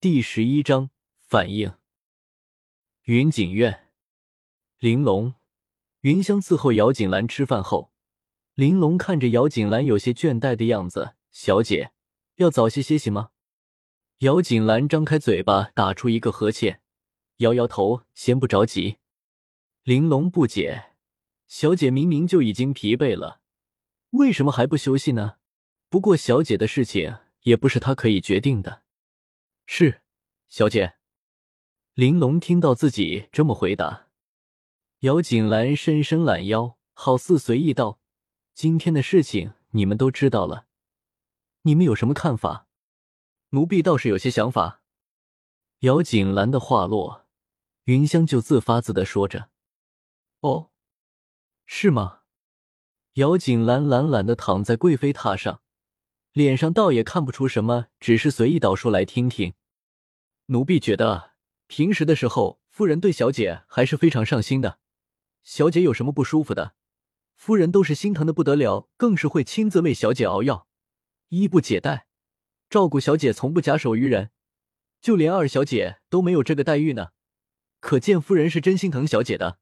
第十一章反应。云锦院，玲珑、云香伺候姚锦兰吃饭后，玲珑看着姚锦兰有些倦怠的样子，小姐，要早些歇息吗？姚锦兰张开嘴巴，打出一个呵欠，摇摇头，先不着急。玲珑不解，小姐明明就已经疲惫了，为什么还不休息呢？不过小姐的事情也不是她可以决定的。是，小姐。玲珑听到自己这么回答，姚锦兰伸伸懒腰，好似随意道：“今天的事情你们都知道了，你们有什么看法？”奴婢倒是有些想法。姚锦兰的话落，云香就自发自的说着：“哦，是吗？”姚锦兰懒懒的躺在贵妃榻上。脸上倒也看不出什么，只是随意道说来听听。奴婢觉得平时的时候，夫人对小姐还是非常上心的。小姐有什么不舒服的，夫人都是心疼的不得了，更是会亲自为小姐熬药、衣不解带，照顾小姐从不假手于人。就连二小姐都没有这个待遇呢，可见夫人是真心疼小姐的。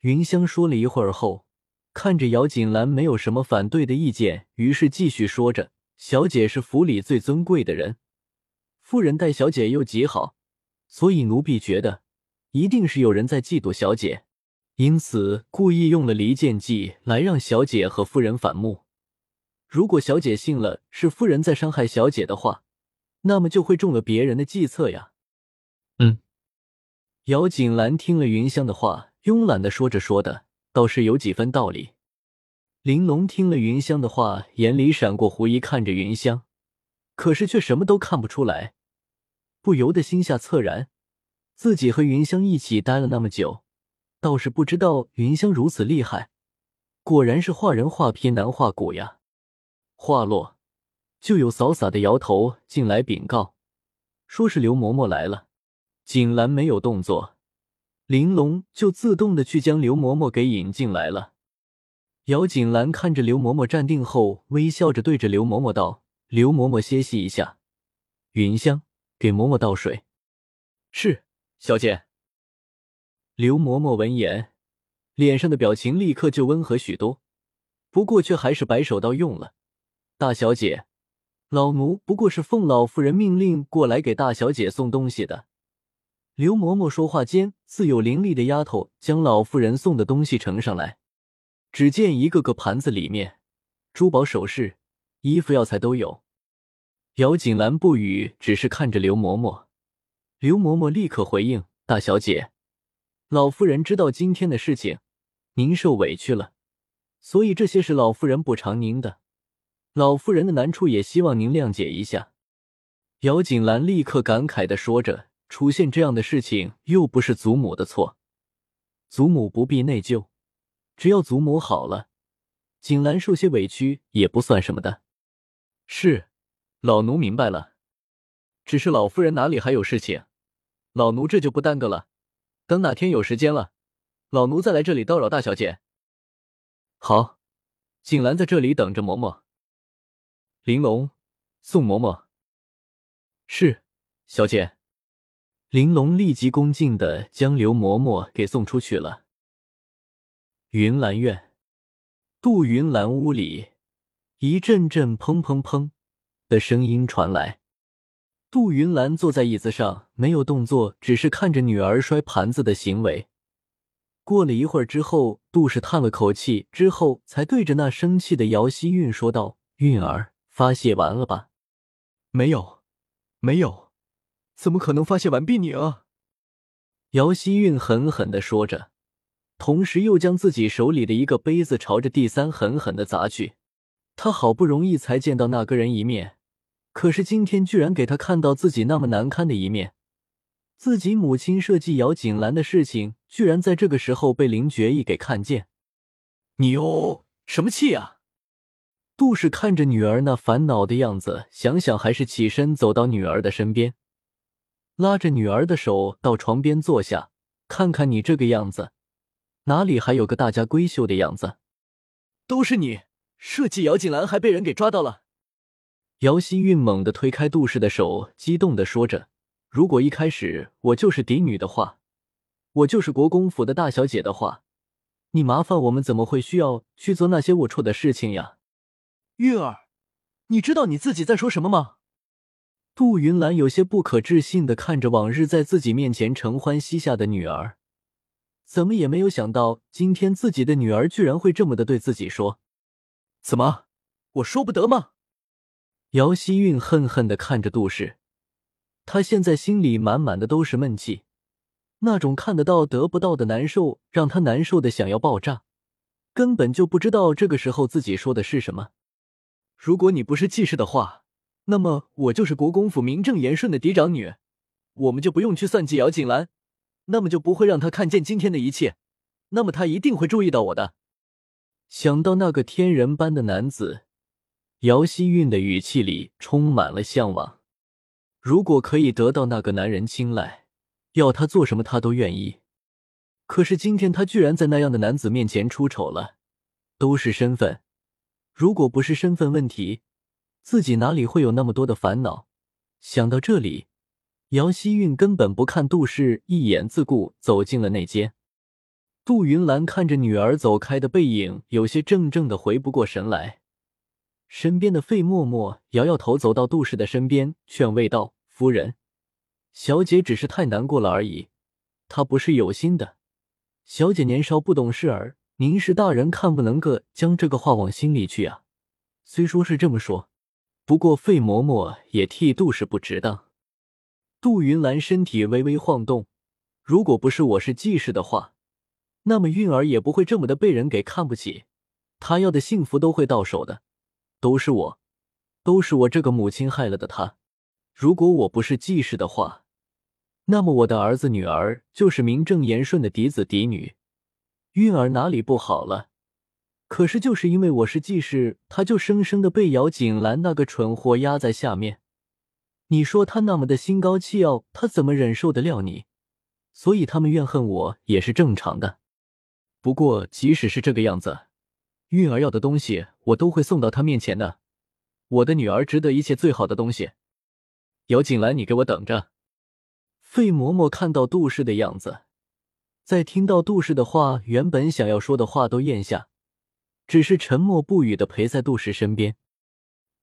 云香说了一会儿后。看着姚锦兰没有什么反对的意见，于是继续说着：“小姐是府里最尊贵的人，夫人待小姐又极好，所以奴婢觉得一定是有人在嫉妒小姐，因此故意用了离间计来让小姐和夫人反目。如果小姐信了是夫人在伤害小姐的话，那么就会中了别人的计策呀。”嗯，姚锦兰听了云香的话，慵懒的说着说的。倒是有几分道理。玲珑听了云香的话，眼里闪过狐疑，看着云香，可是却什么都看不出来，不由得心下恻然。自己和云香一起待了那么久，倒是不知道云香如此厉害，果然是画人画皮难画骨呀。话落，就有扫洒的摇头进来禀告，说是刘嬷嬷来了。锦兰没有动作。玲珑就自动的去将刘嬷嬷给引进来了。姚锦兰看着刘嬷嬷站定后，微笑着对着刘嬷嬷道：“刘嬷嬷歇息一下。”云香给嬷嬷倒水。是，小姐。刘嬷嬷闻言，脸上的表情立刻就温和许多，不过却还是摆手道：“用了，大小姐，老奴不过是奉老夫人命令过来给大小姐送东西的。”刘嬷嬷说话间，自有伶俐的丫头将老妇人送的东西呈上来。只见一个个盘子里面，珠宝首饰、衣服药材都有。姚锦兰不语，只是看着刘嬷嬷。刘嬷嬷立刻回应：“大小姐，老夫人知道今天的事情，您受委屈了，所以这些是老夫人补偿您的。老夫人的难处也希望您谅解一下。”姚锦兰立刻感慨的说着。出现这样的事情又不是祖母的错，祖母不必内疚，只要祖母好了，锦兰受些委屈也不算什么的。是，老奴明白了。只是老夫人哪里还有事情，老奴这就不耽搁了。等哪天有时间了，老奴再来这里叨扰大小姐。好，锦兰在这里等着嬷嬷。玲珑，送嬷嬷。是，小姐。玲珑立即恭敬的将刘嬷嬷给送出去了。云兰院，杜云兰屋里，一阵阵砰砰砰的声音传来。杜云兰坐在椅子上，没有动作，只是看着女儿摔盘子的行为。过了一会儿之后，杜氏叹了口气，之后才对着那生气的姚希韵说道：“韵儿，发泄完了吧？”“没有，没有。”怎么可能发泄完毕你啊？姚希韵狠狠的说着，同时又将自己手里的一个杯子朝着第三狠狠的砸去。他好不容易才见到那个人一面，可是今天居然给他看到自己那么难堪的一面。自己母亲设计姚锦兰的事情，居然在这个时候被林觉意给看见。你又什么气啊？杜氏看着女儿那烦恼的样子，想想还是起身走到女儿的身边。拉着女儿的手到床边坐下，看看你这个样子，哪里还有个大家闺秀的样子？都是你设计姚锦兰，还被人给抓到了。姚希韵猛地推开杜氏的手，激动的说着，如果一开始我就是嫡女的话，我就是国公府的大小姐的话，你麻烦我们怎么会需要去做那些龌龊的事情呀？韵儿，你知道你自己在说什么吗？杜云兰有些不可置信的看着往日在自己面前承欢膝下的女儿，怎么也没有想到今天自己的女儿居然会这么的对自己说。怎么，我说不得吗？姚希韵恨恨的看着杜氏，她现在心里满满的都是闷气，那种看得到得不到的难受，让她难受的想要爆炸，根本就不知道这个时候自己说的是什么。如果你不是季氏的话。那么我就是国公府名正言顺的嫡长女，我们就不用去算计姚锦兰，那么就不会让他看见今天的一切，那么他一定会注意到我的。想到那个天人般的男子，姚希韵的语气里充满了向往。如果可以得到那个男人青睐，要他做什么他都愿意。可是今天他居然在那样的男子面前出丑了，都是身份，如果不是身份问题。自己哪里会有那么多的烦恼？想到这里，姚希韵根本不看杜氏一眼，自顾走进了内间。杜云兰看着女儿走开的背影，有些怔怔的回不过神来。身边的费嬷嬷摇摇头，走到杜氏的身边，劝慰道：“夫人，小姐只是太难过了而已，她不是有心的。小姐年少不懂事儿，您是大人，看不能个将这个话往心里去啊。虽说是这么说。”不过，费嬷嬷也替杜氏不值当。杜云兰身体微微晃动，如果不是我是季氏的话，那么韵儿也不会这么的被人给看不起。她要的幸福都会到手的，都是我，都是我这个母亲害了的她。如果我不是季氏的话，那么我的儿子女儿就是名正言顺的嫡子嫡女。韵儿哪里不好了？可是，就是因为我是季氏，她就生生的被姚锦兰那个蠢货压在下面。你说他那么的心高气傲，他怎么忍受得了你？所以他们怨恨我也是正常的。不过，即使是这个样子，韵儿要的东西我都会送到他面前的。我的女儿值得一切最好的东西。姚锦兰，你给我等着。费嬷嬷看到杜氏的样子，在听到杜氏的话，原本想要说的话都咽下。只是沉默不语的陪在杜氏身边。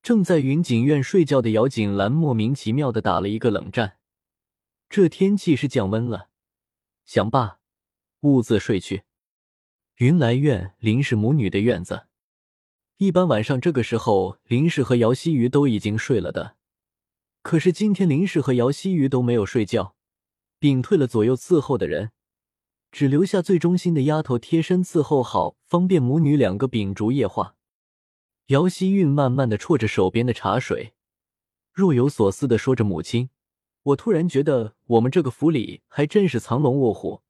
正在云锦院睡觉的姚锦兰莫名其妙的打了一个冷战。这天气是降温了，想罢，兀自睡去。云来院林氏母女的院子，一般晚上这个时候，林氏和姚希瑜都已经睡了的。可是今天林氏和姚希瑜都没有睡觉，屏退了左右伺候的人。只留下最忠心的丫头贴身伺候好，方便母女两个秉烛夜话。姚希韵慢慢的啜着手边的茶水，若有所思的说着：“母亲，我突然觉得我们这个府里还真是藏龙卧虎，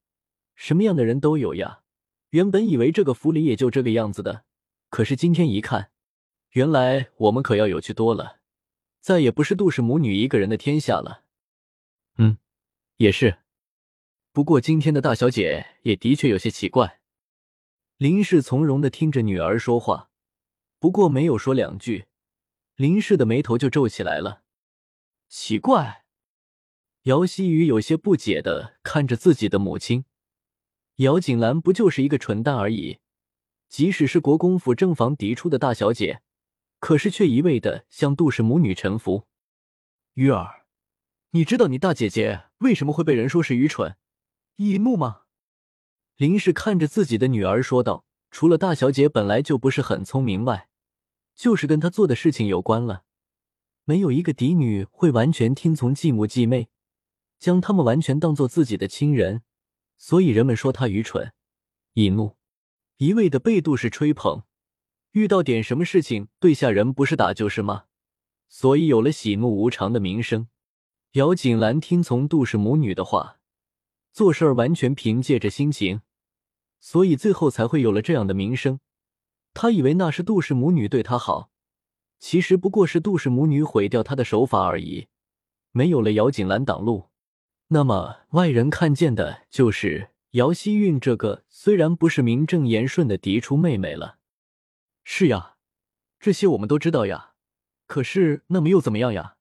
什么样的人都有呀。原本以为这个府里也就这个样子的，可是今天一看，原来我们可要有趣多了，再也不是杜氏母女一个人的天下了。嗯，也是。”不过今天的大小姐也的确有些奇怪。林氏从容的听着女儿说话，不过没有说两句，林氏的眉头就皱起来了。奇怪，姚希雨有些不解的看着自己的母亲。姚锦兰不就是一个蠢蛋而已，即使是国公府正房嫡出的大小姐，可是却一味的向杜氏母女臣服。鱼儿，你知道你大姐姐为什么会被人说是愚蠢？易怒吗？林氏看着自己的女儿说道：“除了大小姐本来就不是很聪明外，就是跟她做的事情有关了。没有一个嫡女会完全听从继母继妹，将他们完全当做自己的亲人，所以人们说她愚蠢、易怒，一味的被杜氏吹捧。遇到点什么事情，对下人不是打就是骂，所以有了喜怒无常的名声。姚锦兰听从杜氏母女的话。”做事儿完全凭借着心情，所以最后才会有了这样的名声。他以为那是杜氏母女对他好，其实不过是杜氏母女毁掉他的手法而已。没有了姚锦兰挡路，那么外人看见的就是姚希韵这个虽然不是名正言顺的嫡出妹妹了。是呀，这些我们都知道呀。可是那么又怎么样呀？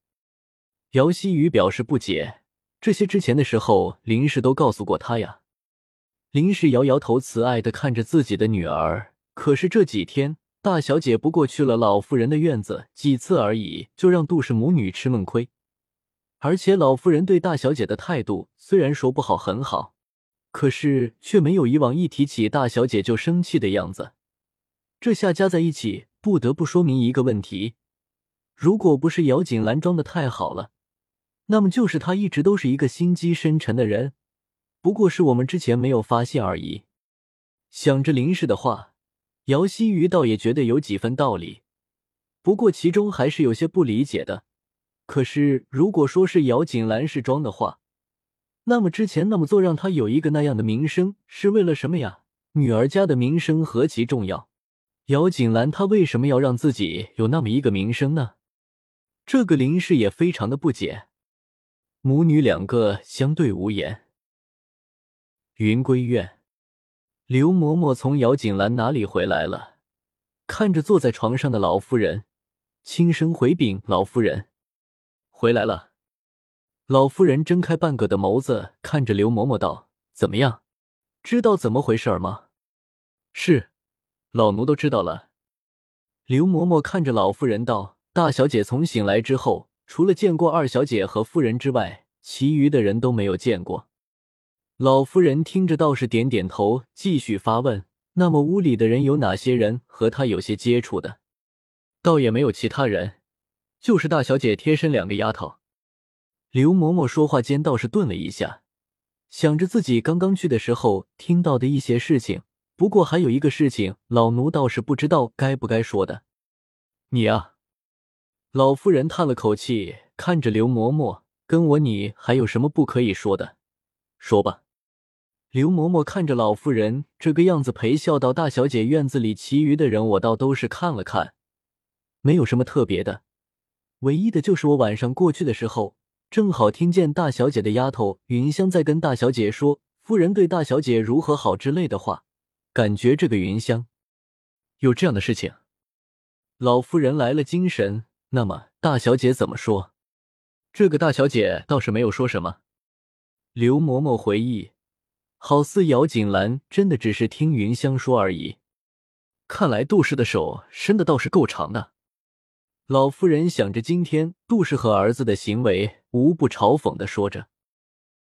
姚希雨表示不解。这些之前的时候，林氏都告诉过他呀。林氏摇摇头，慈爱的看着自己的女儿。可是这几天，大小姐不过去了老妇人的院子几次而已，就让杜氏母女吃闷亏。而且老夫人对大小姐的态度虽然说不好很好，可是却没有以往一提起大小姐就生气的样子。这下加在一起，不得不说明一个问题：如果不是姚锦兰装的太好了。那么就是她一直都是一个心机深沉的人，不过是我们之前没有发现而已。想着林氏的话，姚希瑜倒也觉得有几分道理，不过其中还是有些不理解的。可是如果说是姚锦兰是装的话，那么之前那么做让她有一个那样的名声是为了什么呀？女儿家的名声何其重要，姚锦兰她为什么要让自己有那么一个名声呢？这个林氏也非常的不解。母女两个相对无言。云归院，刘嬷嬷从姚锦兰哪里回来了？看着坐在床上的老夫人，轻声回禀老夫人：“回来了。”老夫人睁开半个的眸子，看着刘嬷嬷道：“怎么样？知道怎么回事吗？”“是，老奴都知道了。”刘嬷嬷看着老夫人道：“大小姐从醒来之后。”除了见过二小姐和夫人之外，其余的人都没有见过。老夫人听着倒是点点头，继续发问：“那么屋里的人有哪些人和她有些接触的？”倒也没有其他人，就是大小姐贴身两个丫头。刘嬷嬷说话间倒是顿了一下，想着自己刚刚去的时候听到的一些事情。不过还有一个事情，老奴倒是不知道该不该说的。你啊。老夫人叹了口气，看着刘嬷嬷：“跟我你还有什么不可以说的？说吧。”刘嬷嬷看着老妇人这个样子，陪笑道：“大小姐院子里其余的人，我倒都是看了看，没有什么特别的。唯一的就是我晚上过去的时候，正好听见大小姐的丫头云香在跟大小姐说夫人对大小姐如何好之类的话，感觉这个云香有这样的事情。”老夫人来了精神。那么大小姐怎么说？这个大小姐倒是没有说什么。刘嬷嬷回忆，好似姚锦兰真的只是听云香说而已。看来杜氏的手伸的倒是够长的。老夫人想着，今天杜氏和儿子的行为，无不嘲讽的说着。